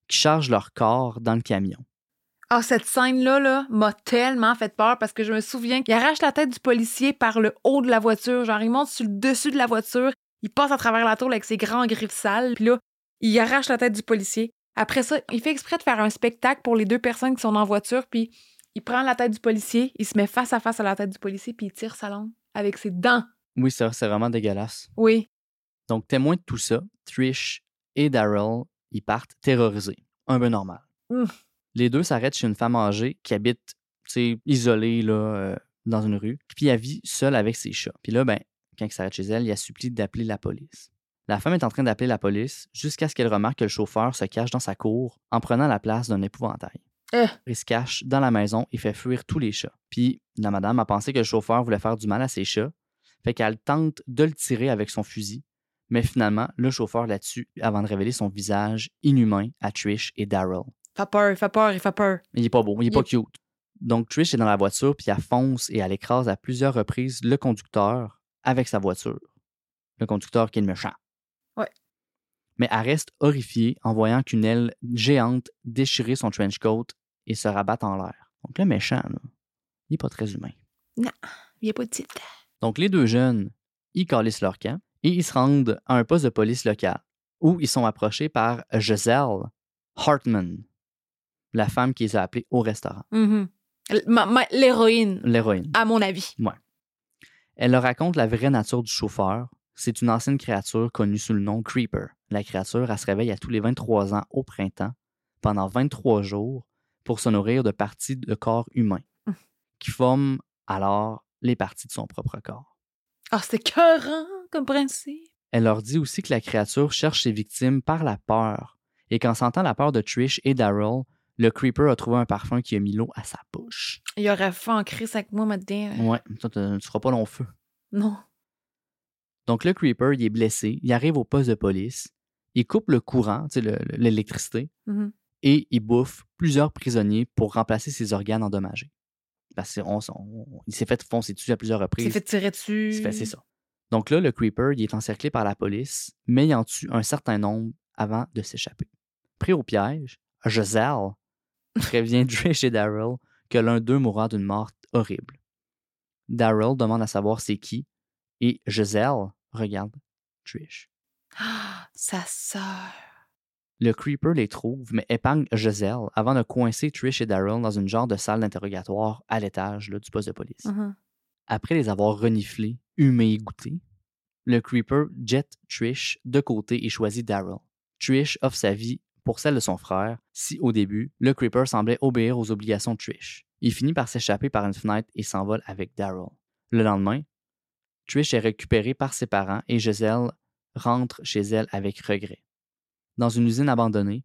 qui charge leur corps dans le camion. Ah, cette scène-là, là, m'a tellement fait peur parce que je me souviens qu'il arrache la tête du policier par le haut de la voiture. Genre, il monte sur le dessus de la voiture, il passe à travers la tour avec ses grands griffes sales, puis là, il arrache la tête du policier. Après ça, il fait exprès de faire un spectacle pour les deux personnes qui sont en voiture, puis il prend la tête du policier, il se met face à face à la tête du policier, puis il tire sa langue avec ses dents. Oui, ça, c'est vraiment dégueulasse. Oui. Donc, témoin de tout ça, Trish et Daryl, ils partent terrorisés. Un peu normal. Mm. Les deux s'arrêtent chez une femme âgée qui habite, tu sais, isolée, là, euh, dans une rue. Puis elle vit seule avec ses chats. Puis là, ben, quand il s'arrête chez elle, il a supplie d'appeler la police. La femme est en train d'appeler la police jusqu'à ce qu'elle remarque que le chauffeur se cache dans sa cour en prenant la place d'un épouvantail. Euh. Il se cache dans la maison et fait fuir tous les chats. Puis la madame a pensé que le chauffeur voulait faire du mal à ses chats, fait qu'elle tente de le tirer avec son fusil, mais finalement, le chauffeur la tue avant de révéler son visage inhumain à Trish et Daryl. Fait peur, il fait peur, il fait peur. Il est pas beau, il est Il pas cute. Donc Trish est dans la voiture, puis elle fonce et elle écrase à plusieurs reprises le conducteur avec sa voiture. Le conducteur qui est le méchant. Ouais. Mais elle reste horrifiée en voyant qu'une aile géante déchirer son trench coat et se rabattre en l'air. Donc le méchant, là, il est pas très humain. Il n'y a pas de titre. Donc les deux jeunes, ils calissent leur camp et ils se rendent à un poste de police local où ils sont approchés par Giselle Hartman, la femme qui les a appelés au restaurant, Mhm. Ma- L'héroïne, l'héroïne. à mon avis. Elle leur raconte la vraie nature du chauffeur. C'est une ancienne créature connue sous le nom Creeper. La créature, elle se réveille à tous les 23 ans au printemps, pendant 23 jours, pour se nourrir de parties de corps humains, Hum. qui forment alors les parties de son propre corps. Ah, c'est cœurant comme principe. Elle leur dit aussi que la créature cherche ses victimes par la peur, et qu'en sentant la peur de Trish et Daryl, le Creeper a trouvé un parfum qui a mis l'eau à sa bouche. Il aurait fait en crise avec moi maintenant. Ouais, toi, t'as- tu feras pas long feu. Non. Donc, le Creeper, il est blessé, il arrive au poste de police, il coupe le courant, l'électricité, Mhm. Et il bouffe plusieurs prisonniers pour remplacer ses organes endommagés. Parce qu'il s'est fait foncer dessus à plusieurs Il reprises. s'est fait tirer dessus. C'est fait- c'est ça. Donc là, le Creeper, il est encerclé par la police, mais il en tue un certain nombre avant de s'échapper. Pris au piège, Giselle prévient Trish et Daryl que l'un d'eux mourra d'une mort horrible. Daryl demande à savoir c'est qui, et Giselle regarde Trish. Ah, sa sœur. Le Creeper les trouve, mais épargne Giselle avant de coincer Trish et Daryl dans une genre de salle d'interrogatoire à l'étage du poste de police. Mhm. Après les avoir reniflés, humés et goûtés, le Creeper jette Trish de côté et choisit Daryl. Trish offre sa vie pour celle de son frère, si au début, le Creeper semblait obéir aux obligations de Trish. Il finit par s'échapper par une fenêtre et s'envole avec Daryl. Le lendemain, Trish est récupérée par ses parents et Giselle rentre chez elle avec regret. Dans une usine abandonnée,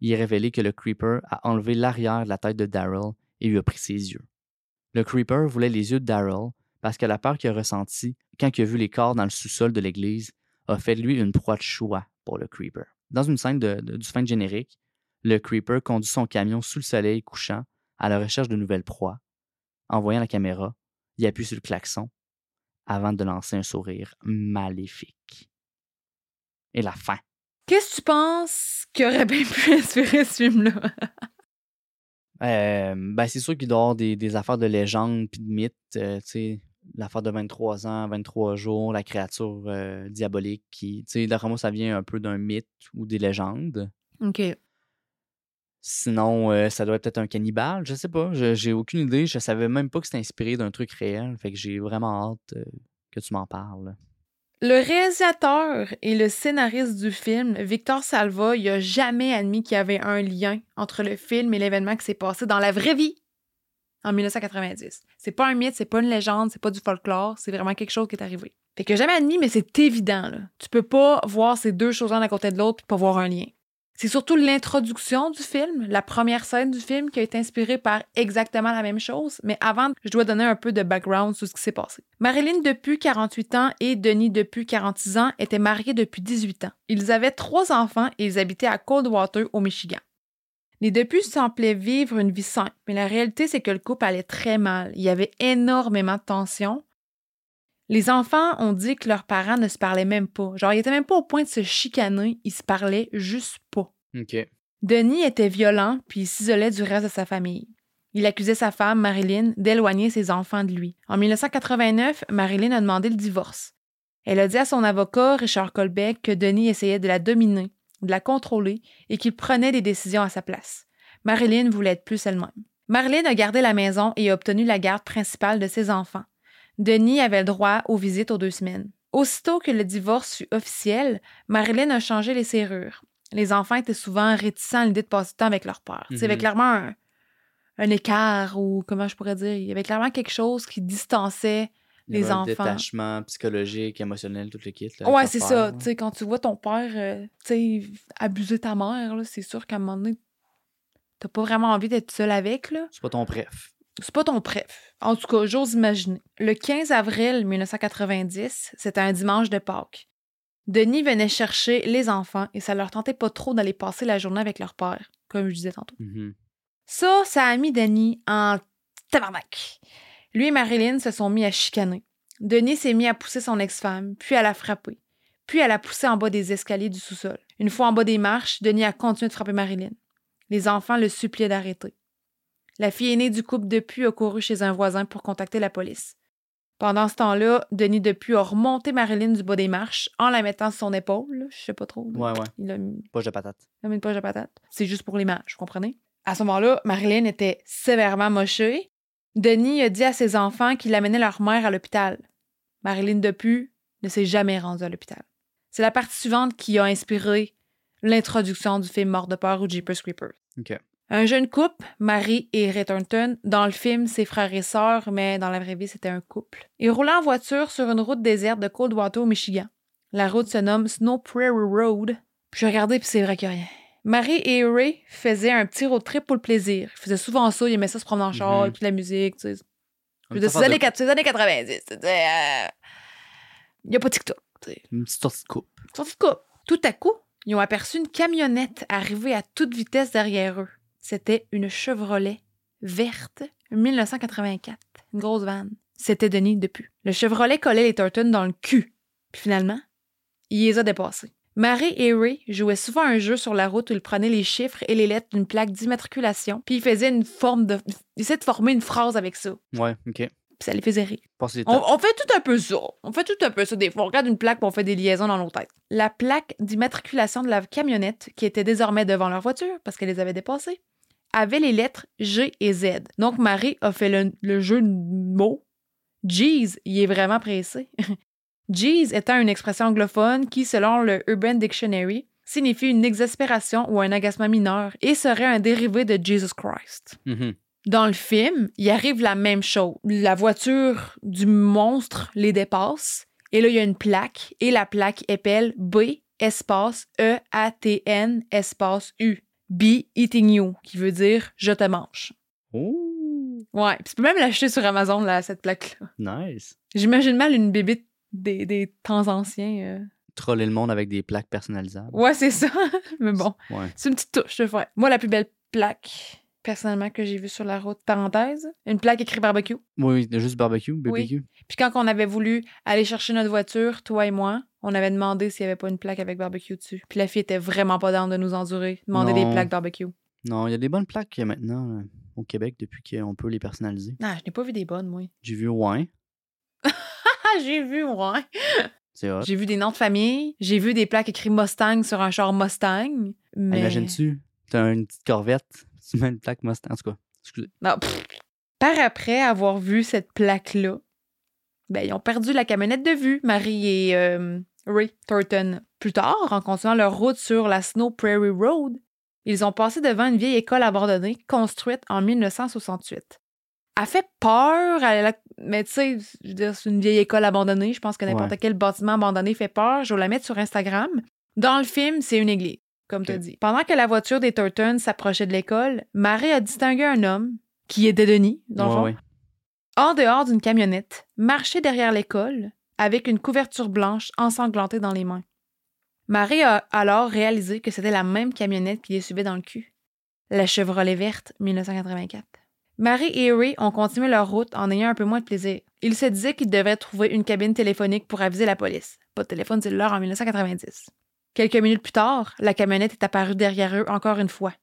il est révélé que le Creeper a enlevé l'arrière de la tête de Daryl et lui a pris ses yeux. Le Creeper voulait les yeux de Daryl parce que la peur qu'il a ressentie quand il a vu les corps dans le sous-sol de l'église a fait de lui une proie de choix pour le Creeper. Dans une scène de- du fin de générique, le Creeper conduit son camion sous le soleil couchant à la recherche de nouvelles proies. En voyant la caméra, il appuie sur le klaxon avant de lancer un sourire maléfique. Et la fin. Qu'est-ce que tu penses qui aurait bien pu inspirer ce film-là? Euh, ben, c'est sûr qu'il doit y avoir des, des affaires de légende puis de mythes. euh, tu sais, l'affaire de 23 ans, 23 jours, la créature euh, diabolique qui. Tu sais, d'après moi, ça vient un peu d'un mythe ou des légendes. OK. Sinon, euh, ça doit être peut-être un cannibale, je sais pas. J'ai aucune idée. Je savais même pas que c'était inspiré d'un truc réel. Fait que j'ai vraiment hâte euh, que tu m'en parles. Le réalisateur et le scénariste du film, Victor Salva, il a jamais admis qu'il y avait un lien entre le film et l'événement qui s'est passé dans la vraie vie en 1990. C'est pas un mythe, c'est pas une légende, c'est pas du folklore, c'est vraiment quelque chose qui est arrivé. Fait que jamais admis, mais c'est évident. Là. Tu peux pas voir ces deux choses l'un à côté de l'autre et pas voir un lien. C'est surtout l'introduction du film, la première scène du film qui a été inspirée par exactement la même chose. Mais avant, je dois donner un peu de background sur ce qui s'est passé. Marilyn Depu, 48 ans, et Denis Depu, 46 ans, étaient mariés depuis 18 ans. Ils avaient trois enfants et ils habitaient à Coldwater, au Michigan. Les Depu semblaient vivre une vie simple, mais la réalité, c'est que le couple allait très mal. Il y avait énormément de tensions. Les enfants ont dit que leurs parents ne se parlaient même pas. Genre, ils étaient même pas au point de se chicaner, ils se parlaient juste pas. OK. Denis était violent puis il s'isolait du reste de sa famille. Il accusait sa femme, Marilyn, d'éloigner ses enfants de lui. En 1989, Marilyn a demandé le divorce. Elle a dit à son avocat, Richard Colbeck, que Denis essayait de la dominer, de la contrôler et qu'il prenait des décisions à sa place. Marilyn voulait être plus elle-même. Marilyn a gardé la maison et a obtenu la garde principale de ses enfants. Denis avait le droit aux visites aux deux semaines. Aussitôt que le divorce fut officiel, Marilyn a changé les serrures. Les enfants étaient souvent réticents à l'idée de passer du temps avec leur père. Il y avait Mhm. clairement un, un écart ou comment je pourrais dire, il y avait clairement quelque chose qui distançait les avait un enfants. détachement psychologique, émotionnel, tout le kit. là, Ouais, c'est ça. quand tu vois ton père euh, tu sais, abuser ta mère, c'est sûr qu'à un moment donné, t'as pas vraiment envie d'être seul avec. C'est pas ton préf. C'est pas ton préf. En tout cas, j'ose imaginer. Le 15 avril 1990, c'était un dimanche de Pâques. Denis venait chercher les enfants et ça leur tentait pas trop d'aller passer la journée avec leur père, comme je disais tantôt. Mhm. Ça, ça a mis Denis en tabarnak. Lui et Marilyn se sont mis à chicaner. Denis s'est mis à pousser son ex-femme, puis à la frapper, puis à la pousser en bas des escaliers du sous-sol. Une fois en bas des marches, Denis a continué de frapper Marilyn. Les enfants le suppliaient d'arrêter. La fille aînée du couple Depuis a couru chez un voisin pour contacter la police. Pendant ce temps-là, Denis Depuis a remonté Marilyn du bas des marches en la mettant sur son épaule. Je sais pas trop. Ouais, ouais. Il a mis Poche de patate. comme une poche de patate. C'est juste pour l'image, vous comprenez? À ce moment-là, Marilyn était sévèrement mochée. Denis a dit à ses enfants qu'il amenait leur mère à l'hôpital. Marilyn Depu ne s'est jamais rendue à l'hôpital. C'est la partie suivante qui a inspiré l'introduction du film Mort de peur ou Jeepers Creepers. OK. Un jeune couple, Marie et Ray Thornton, dans le film, c'est frères et sœurs, mais dans la vraie vie, c'était un couple. Ils roulaient en voiture sur une route déserte de Coldwater, au Michigan. La route se nomme Snow Prairie Road. Puis j'ai regardé, puis c'est vrai qu'il rien. Marie et Ray faisaient un petit road trip pour le plaisir. Ils faisaient souvent ça, ils aimaient ça se promener en char, Mhm. puis la musique, tu sais. Je veux dire, C'est les, de- années, c'est les années 90. tu sais, euh, Il n'y a pas TikTok. Une petite sortie de coupe. Sortie de coupe. Tout à coup, ils ont aperçu une camionnette arriver à toute vitesse derrière eux. C'était une Chevrolet verte 1984. Une grosse vanne. C'était Denis Depu. Le Chevrolet collait les Turtons dans le cul. Puis finalement, il les a dépassés. Marie et Ray jouaient souvent un jeu sur la route où ils prenaient les chiffres et les lettres d'une plaque d'immatriculation, puis ils faisaient une forme de. Ils essayaient de former une phrase avec ça. Ouais, OK. Puis ça les faisait rire. On, on fait tout un peu ça. On fait tout un peu ça. Des fois, on regarde une plaque et on fait des liaisons dans nos têtes. La plaque d'immatriculation de la camionnette, qui était désormais devant leur voiture parce qu'elle les avait dépassés, avait les lettres G et Z. Donc, Marie a fait le, le jeu de mots. Jeez, il est vraiment pressé. Jeez étant une expression anglophone qui, selon le Urban Dictionary, signifie une exaspération ou un agacement mineur et serait un dérivé de Jesus Christ. Mhm. Dans le film, il arrive la même chose. La voiture du monstre les dépasse. Et là, il y a une plaque. Et la plaque épelle B espace E-A-T-N espace U. Be eating you, qui veut dire je te mange. Oh, Ouais, puis tu peux même l'acheter sur Amazon, là, cette plaque-là. nice. J'imagine mal une bébite des, des temps anciens. euh. Troller le monde avec des plaques personnalisables. Ouais, c'est ça. Mais bon, Ouais. c'est une petite touche, je fais. Moi, la plus belle plaque, personnellement, que j'ai vue sur la route, parenthèse, une plaque écrit barbecue. Oui, oui, juste barbecue, BBQ. Puis quand on avait voulu aller chercher notre voiture, toi et moi, on avait demandé s'il n'y avait pas une plaque avec barbecue dessus. Puis la fille était vraiment pas dans de nous endurer, demander des plaques barbecue. Non, il y a des bonnes plaques euh, maintenant euh, au Québec depuis qu'on peut les personnaliser. Ah, je n'ai pas vu des bonnes, moi. J'ai vu ouais, Ah, j'ai vu, ouais. c'est hot. J'ai vu des noms de famille. J'ai vu des plaques écrites Mustang sur un char Mustang. Mais... Imagines-tu, t'as une petite corvette, tu mets une plaque Mustang, en tout cas. Excusez. Non, pff. Par après avoir vu cette plaque-là, ben, ils ont perdu la camionnette de vue, Marie et euh, Ray Thornton. Plus tard, en continuant leur route sur la Snow Prairie Road, ils ont passé devant une vieille école abandonnée construite en 1968. Elle fait peur, elle a- mais tu sais, c'est une vieille école abandonnée. Je pense que n'importe Ouais. quel bâtiment abandonné fait peur. Je vais la mettre sur Instagram. Dans le film, c'est une église, comme tu as Ok. dit. Pendant que la voiture des Turtons s'approchait de l'école, Marie a distingué un homme, qui était Denis, dans le Ouais, fond, ouais. en dehors d'une camionnette, marcher derrière l'école avec une couverture blanche ensanglantée dans les mains. Marie a alors réalisé que c'était la même camionnette qui les suivait dans le cul. La Chevrolet verte 1984. Marie et Ray ont continué leur route en ayant un peu moins de plaisir. Ils se disaient qu'ils devaient trouver une cabine téléphonique pour aviser la police. Pas de téléphone cellulaire en 1990. Quelques minutes plus tard, la camionnette est apparue derrière eux encore une fois.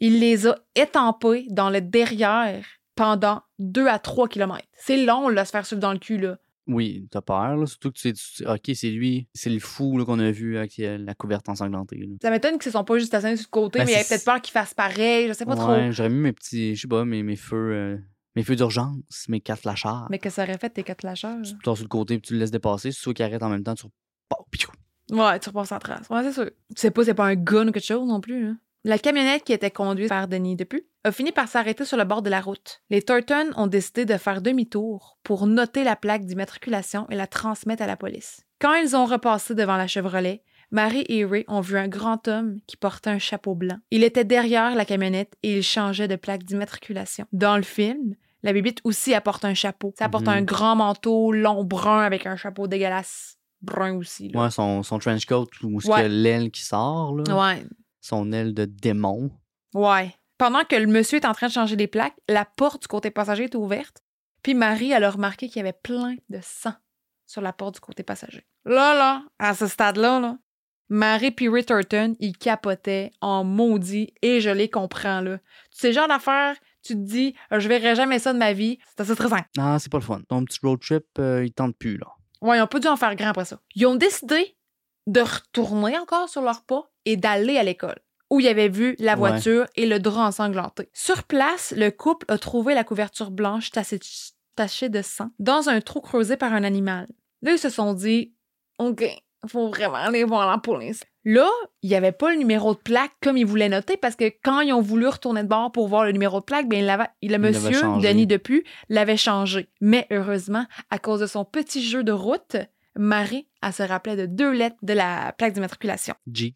Il les a étampés dans le derrière pendant 2 à 3 kilomètres. C'est long, là, se faire suivre dans le cul, là. Oui, t'as peur, là. Surtout que tu sais, ok, c'est lui, c'est le fou qu'on a vu avec euh, la couverte ensanglantée. Là. Ça m'étonne qu'ils se sont pas juste assis sur le côté, Ben, mais il y avait peut-être peur qu'ils fassent pareil, je sais pas trop. Ouais, j'aurais mis mes petits, je sais pas, mes, mes feux, euh, mes feux d'urgence, mes quatre flashers. Mais que ça aurait fait tes quatre lâcheurs? Tu pars sur le côté puis tu le laisses dépasser. Si tu veux qu'il arrête en même temps, tu repars. piou. Ouais, tu repasses en trace. Ouais, c'est sûr. Tu sais pas, c'est pas un gun ou quelque chose non plus. hein. La camionnette qui était conduite par Denis Depu a fini par s'arrêter sur le bord de la route. Les Turton ont décidé de faire demi-tour pour noter la plaque d'immatriculation et la transmettre à la police. Quand ils ont repassé devant la Chevrolet, Marie et Ray ont vu un grand homme qui portait un chapeau blanc. Il était derrière la camionnette et il changeait de plaque d'immatriculation. Dans le film, la bébite aussi apporte un chapeau. Ça apporte Mhm. un grand manteau long brun avec un chapeau dégueulasse brun aussi. là. Ouais, son, son trench coat Ouais. a l'aile qui sort, là. Ouais, Son aile de démon. Ouais. Pendant que le monsieur est en train de changer les plaques, la porte du côté passager est ouverte. Puis Marie, elle a remarqué qu'il y avait plein de sang sur la porte du côté passager. Là, là, à ce stade-là, là, Marie puis Ray Turton, ils capotaient en maudit et je les comprends, là. Tu sais, genre d'affaire, tu te dis, je verrai jamais ça de ma vie. C'est assez stressant. Ah, c'est pas le fun. Ton petit road trip, euh, il tente plus, là. Ouais, ils ont pas dû en faire grand après ça. Ils ont décidé de retourner encore sur leur pas et d'aller à l'école, où ils avaient vu la Ouais. voiture et le drap ensanglanté. Sur place, le couple a trouvé la couverture blanche tachée tachée de sang dans un trou creusé par un animal. Là, ils se sont dit, OK, faut vraiment aller voir la police. Là, il n'y avait pas le numéro de plaque comme ils voulaient noter parce que quand ils ont voulu retourner de bord pour voir le numéro de plaque, ben, il le monsieur. Denis Depu, l'avait changé. Mais heureusement, à cause de son petit jeu de route, Marie, elle se rappelait de deux lettres de la plaque d'immatriculation. Jeez.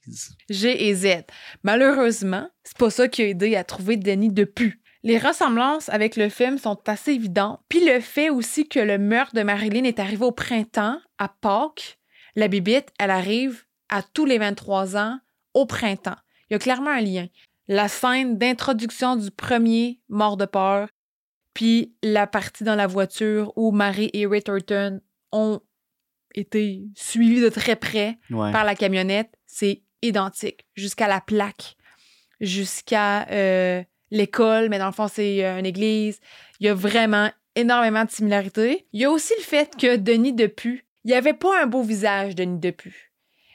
G et Z. Malheureusement, c'est pas ça qui a aidé à trouver Denis Depu. Les ressemblances avec le film sont assez évidentes. Puis le fait aussi que le meurtre de Marilyn est arrivé au printemps, à Pâques, la bibite, elle arrive à tous les 23 ans au printemps. Il y a clairement un lien. La scène d'introduction du premier mort de peur, puis la partie dans la voiture où Marie et Ray Turton ont été suivis de très près Ouais. par la camionnette, c'est identique. Jusqu'à la plaque, jusqu'à euh, l'école, mais dans le fond, c'est euh, une église. Il y a vraiment énormément de similarités. Il y a aussi le fait que Denis Depu, il n'y avait pas un beau visage, Denis Depu.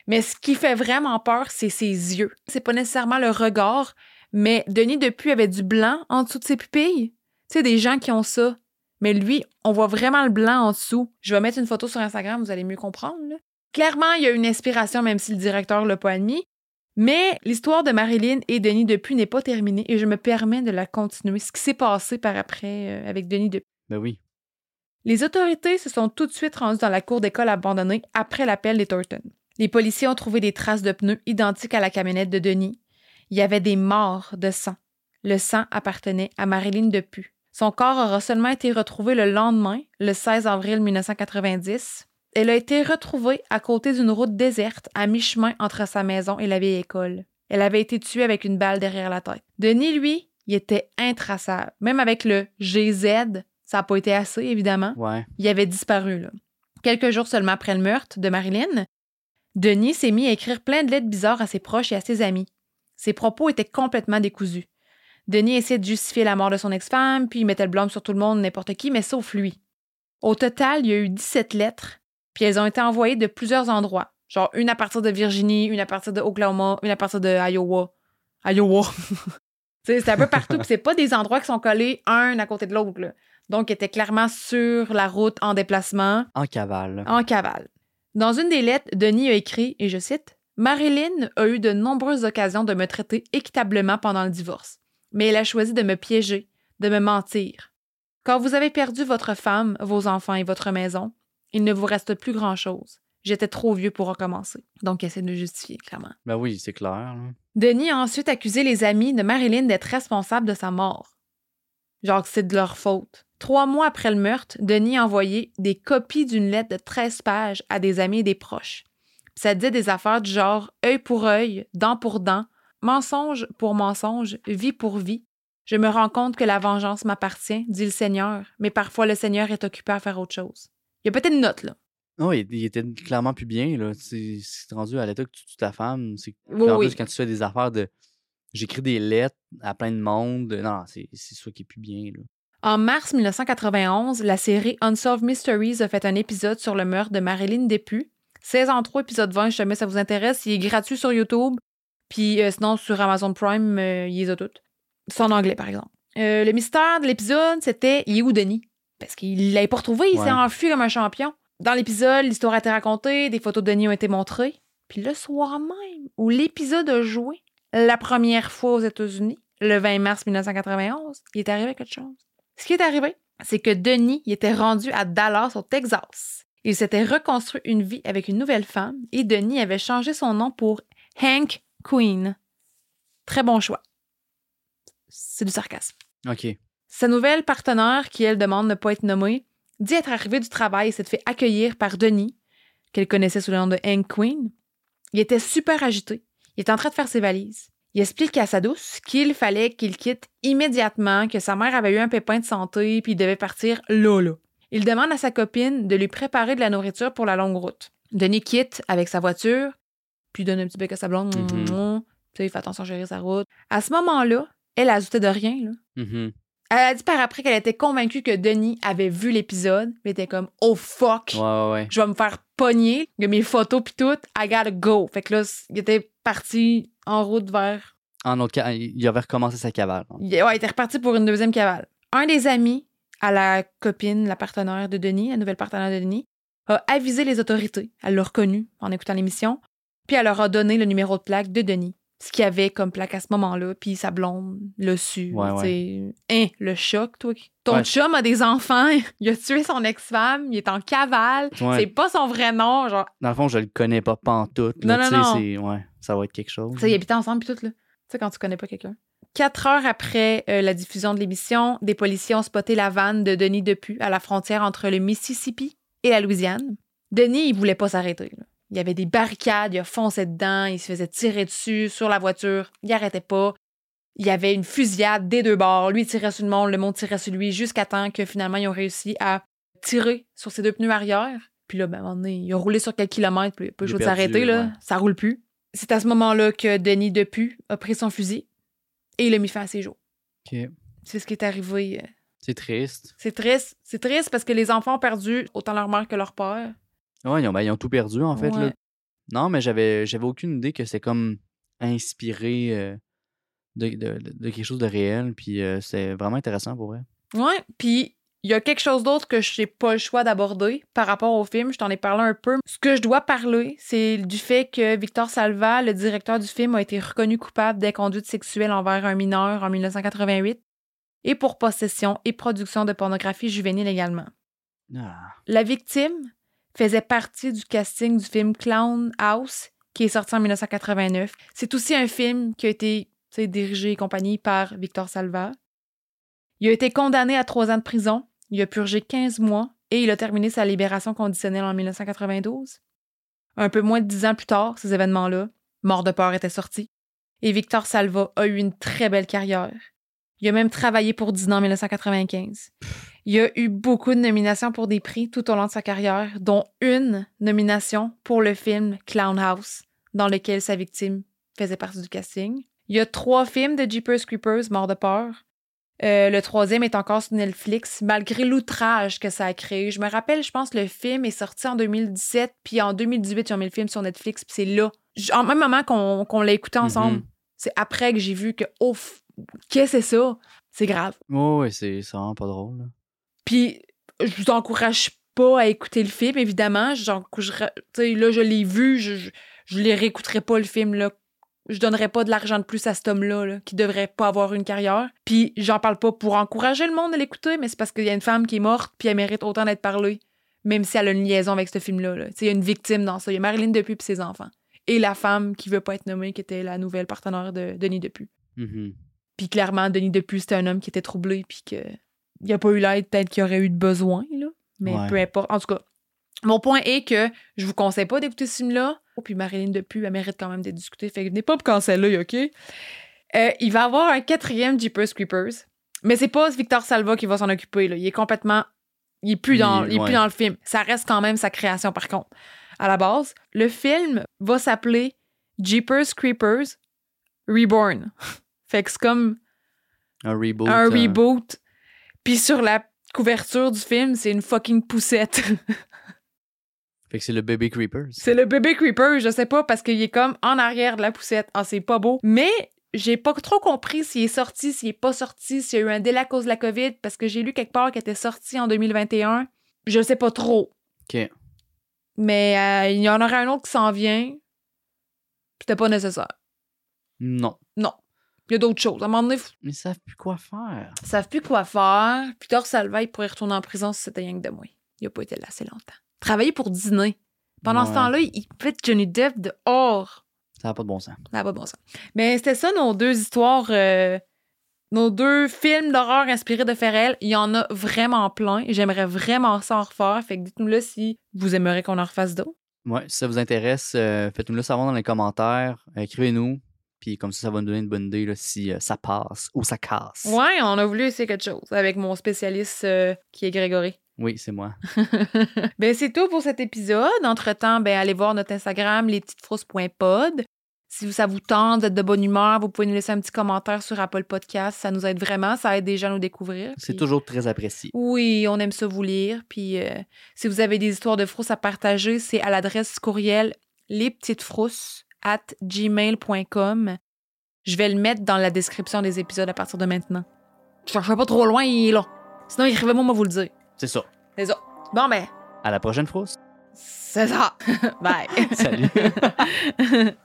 Mais ce qui fait vraiment peur, c'est ses yeux. C'est pas nécessairement le regard, mais Denis Depu avait du blanc en dessous de ses pupilles. Tu sais, des gens qui ont ça. Mais lui, on voit vraiment le blanc en dessous. Je vais mettre une photo sur Instagram, vous allez mieux comprendre. là. Clairement, il y a une inspiration, même si le directeur l'a pas admis. Mais l'histoire de Marilyn et Denis Depu n'est pas terminée et je me permets de la continuer. Ce qui s'est passé par après euh, avec Denis Depu. Ben oui. Les autorités se sont tout de suite rendues dans la cour d'école abandonnée après l'appel des Thornton. Les policiers ont trouvé des traces de pneus identiques à la camionnette de Denis. Il y avait des morts de sang. Le sang appartenait à Marilyn Depu. Son corps aura seulement été retrouvé le lendemain, le 16 avril 1990. Elle a été retrouvée à côté d'une route déserte à mi-chemin entre sa maison et la vieille école. Elle avait été tuée avec une balle derrière la tête. Denis, lui, il était intraçable. Même avec le GZ, ça n'a pas été assez, évidemment Ouais. il avait disparu. Là. Quelques jours seulement après le meurtre de Marilyn, Denis s'est mis à écrire plein de lettres bizarres à ses proches et à ses amis. Ses propos étaient complètement décousus. Denis essayait de justifier la mort de son ex-femme, puis il mettait le blâme sur tout le monde, n'importe qui, mais sauf lui. Au total, il y a eu 17 lettres, puis elles ont été envoyées de plusieurs endroits. Genre une à partir de Virginie, une à partir de Oklahoma, une à partir de Iowa. Iowa. C'est un peu partout, puis c'est pas des endroits qui sont collés un à côté de l'autre. Donc, il était clairement sur la route en déplacement, En cavale. en cavale. Dans une des lettres, Denis a écrit, et je cite, Marilyn a eu de nombreuses occasions de me traiter équitablement pendant le divorce, mais elle a choisi de me piéger, de me mentir. Quand vous avez perdu votre femme, vos enfants et votre maison, il ne vous reste plus grand-chose. J'étais trop vieux pour recommencer. Donc, essaie de justifier, clairement. Ben oui, c'est clair. là. Denis a ensuite accusé les amis de Marilyn d'être responsables de sa mort. Genre que c'est de leur faute. Trois mois après le meurtre, Denis a envoyé des copies d'une lettre de 13 pages à des amis et des proches. Ça disait des affaires du genre œil pour œil, dent pour dent, mensonge pour mensonge, vie pour vie. Je me rends compte que la vengeance m'appartient, dit le Seigneur, mais parfois le Seigneur est occupé à faire autre chose. Il y a peut-être une note, là. Non, il, il était clairement plus bien. Là. C'est rendu à l'état que tu tues ta femme. C'est Oui, en quand tu fais des affaires de. J'écris des lettres à plein de monde. Non, c'est ça qui est plus bien. Là. En mars 1991, la série Unsolved Mysteries a fait un épisode sur le meurtre de Marilyn Depu. Saison 3, épisode 20, si jamais ça vous intéresse. Il est gratuit sur YouTube. Puis euh, sinon, sur Amazon Prime, euh, il les a toutes. C'est en anglais, par exemple. Euh, le mystère de l'épisode, c'était il est où Denis? Parce qu'il l'avait pas retrouvé, il s'est Ouais. enfui comme un champion. Dans l'épisode, l'histoire a été racontée, des photos de Denis ont été montrées. Puis le soir même où l'épisode a joué, la première fois aux États-Unis, le 20 mars 1991, il est arrivé quelque chose. Ce qui est arrivé, c'est que Denis il était rendu à Dallas, au Texas. Il s'était reconstruit une vie avec une nouvelle femme et Denis avait changé son nom pour Hank Queen. Très bon choix. C'est du sarcasme. OK. Sa nouvelle partenaire, qui elle demande de ne pas être nommée, dit être arrivée du travail et s'est fait accueillir par Denis, qu'elle connaissait sous le nom de Hank Queen. Il était super agité. Il était en train de faire ses valises. Il explique à sa douce qu'il fallait qu'il quitte immédiatement, que sa mère avait eu un pépin de santé puis il devait partir là, là. Il demande à sa copine de lui préparer de la nourriture pour la longue route. Denis quitte avec sa voiture, puis donne un petit bec à sa blonde. Tu sais, il fait attention à gérer sa route. À ce moment-là, elle ajoutait de rien, là. Mhm. Elle a dit par après qu'elle était convaincue que Denis avait vu l'épisode, mais était comme oh fuck, Ouais, ouais, ouais. je vais me faire pogner, il y a mes photos puis tout, I gotta go. Fait que là, il était parti en route vers En autre cas, il avait recommencé sa cavale. il, ouais, il était reparti pour une deuxième cavale. Un des amis à la copine, la partenaire de Denis, la nouvelle partenaire de Denis, a avisé les autorités. Elle l'a reconnu en écoutant l'émission, puis elle leur a donné le numéro de plaque de Denis. Ce qu'il y avait comme plaque à ce moment-là, puis sa blonde l'a su. Ouais. Hein, le choc, toi. Ton Ouais. chum a des enfants, il a tué son ex-femme, il est en cavale, c'est pas son vrai nom, genre, Dans le fond, je le connais pas pantoute. là, Non, sais, non, non. c'est- Ouais, ça va être quelque chose. Tu sais, ils habitaient ensemble puis tout, là. Tu sais, quand tu connais pas quelqu'un. Quatre heures après euh, la diffusion de l'émission, des policiers ont spoté la vanne de Denis Depu à la frontière entre le Mississippi et la Louisiane. Denis, il voulait pas s'arrêter. Il y avait des barricades, il a foncé dedans, il se faisait tirer dessus sur la voiture, il arrêtait pas. Il y avait une fusillade des deux bords. Lui tirait sur le monde, le monde tirait sur lui, jusqu'à temps que finalement ils ont réussi à tirer sur ses deux pneus arrière. Puis là, ben, à un moment donné, il a roulé sur quelques kilomètres, puis pas de s'arrêter, là. ouais. Ça roule plus. C'est à ce moment-là que Denis Depu a pris son fusil et il a mis fin à ses jours. C'est ce qui est arrivé. euh. C'est triste. C'est triste. C'est triste parce que les enfants ont perdu autant leur mère que leur père. Ouais, ils ont, ben, ils ont tout perdu, en fait. là. Non, mais j'avais j'avais aucune idée que c'est comme inspiré euh, de, de- de- quelque chose de réel. Puis euh, c'est vraiment intéressant pour vrai. Ouais, puis il y a quelque chose d'autre que je n'ai pas le choix d'aborder par rapport au film. Je t'en ai parlé un peu. Ce que je dois parler, c'est du fait que Victor Salva, le directeur du film, a été reconnu coupable d'inconduite sexuelle envers un mineur en 1988 et pour possession et production de pornographie juvénile également. Ah. La victime faisait partie du casting du film Clown House, qui est sorti en 1989. C'est aussi un film qui a été dirigé et compagnie par Victor Salva. Il a été condamné à trois ans de prison. Il a purgé 15 mois et il a terminé sa libération conditionnelle en 1992. Un peu moins de dix ans plus tard, ces événements-là, Mort de peur était sorti. Et Victor Salva a eu une très belle carrière. Il a même travaillé pour Disney en 1995. Il a eu beaucoup de nominations pour des prix tout au long de sa carrière, dont une nomination pour le film Clown House, dans lequel sa victime faisait partie du casting. Il y a trois films de Jeepers Creepers, Mort de peur. Euh, le troisième est encore sur Netflix, malgré l'outrage que ça a créé. Je me rappelle, je pense, le film est sorti en 2017, puis en 2018, ils ont mis le film sur Netflix, puis c'est là. En même moment qu'on l'a écouté ensemble, Mhm. c'est après que j'ai vu que, ouf, qu'est-ce que c'est ça? C'est grave. Ouais, ouais, c'est c'est vraiment pas drôle. là. Puis, je vous encourage pas à écouter le film, évidemment. J'encouragerais. Là, je l'ai vu, je, je, je les réécouterai pas le film, là. Je donnerais pas de l'argent de plus à cet homme-là, là, qui devrait pas avoir une carrière. Puis, j'en parle pas pour encourager le monde à l'écouter, mais c'est parce qu'il y a une femme qui est morte, puis elle mérite autant d'être parlée, même si elle a une liaison avec ce film-là. là. Tu sais, il y a une victime dans ça. Il y a Marilyn Dupuis puis ses enfants. Et la femme qui veut pas être nommée, qui était la nouvelle partenaire de Denis Dupuis. Mhm. Puis clairement, Denis Dupuis, c'était un homme qui était troublé, puis que il a pas eu l'aide peut-être qu'il aurait eu de besoin, là. Mais Ouais. peu importe. En tout cas, mon point est que je vous conseille pas d'écouter ce film-là. Oh, puis Marilyn Dupuis, elle mérite quand même d'être discutée. Fait que venez pas pour canceller, OK? Euh, il va avoir un quatrième Jeepers Creepers. Mais c'est pas Victor Salva qui va s'en occuper, là. Il est complètement... Il est plus, dans, Il- il est plus dans le film. Ça reste quand même sa création, par contre. À la base, le film va s'appeler Jeepers Creepers Reborn. fait que c'est comme Un reboot. un euh, reboot. Puis sur la couverture du film, c'est une fucking poussette. Fait que c'est le bébé Creepers. c'est le bébé Creeper, je sais pas, parce qu'il est comme en arrière de la poussette. Ah, c'est pas beau. Mais j'ai pas trop compris s'il est sorti, s'il est pas sorti, s'il y a eu un délai à cause de la COVID, parce que j'ai lu quelque part qu'il était sorti en 2021. Je sais pas trop. OK. Mais euh, il y en aura un autre qui s'en vient. C'était pas nécessaire. Non. Non. Il y a d'autres choses. À un moment donné, Ils savent plus quoi faire. ils savent plus quoi faire. Peter Salva, il pourrait retourner en prison si c'était rien que de moi. Il a pas été là assez longtemps. Travailler pour Disney. Pendant ce temps-là, il pète Johnny Depp dehors. Ça n'a pas de bon sens. Ça n'a pas de bon sens. Mais c'était ça, nos deux histoires, euh, nos deux films d'horreur inspirés de Ferrell. Il y en a vraiment plein. J'aimerais vraiment ça en refaire. Fait que dites-nous-le si vous aimeriez qu'on en refasse d'autres. Ouais, si ça vous intéresse, euh, faites-nous le savoir dans les commentaires. Écrivez-nous. Puis comme ça, ça va nous donner une bonne idée là, si euh, ça passe ou ça casse. Ouais, on a voulu essayer quelque chose avec mon spécialiste euh, qui est Grégory. Oui, c'est moi. ben, c'est tout pour cet épisode. Entre-temps, ben, allez voir notre Instagram, lespetitesfrousses.pod. Si ça vous tente d'être de bonne humeur, vous pouvez nous laisser un petit commentaire sur Apple Podcast. Ça nous aide vraiment. Ça aide des gens à nous découvrir. C'est Puis- toujours très apprécié. Oui, on aime ça vous lire. Puis euh, si vous avez des histoires de frousses à partager, c'est à l'adresse courriel lespetitesfrousses at gmail.com. Je vais le mettre dans la description des épisodes à partir de maintenant. Je cherche pas trop loin, il est là. Sinon, écrivez-moi, moi vous le dire. C'est ça. C'est ça. Bon, ben, À la prochaine, Frousse. c'est ça. Bye. Salut.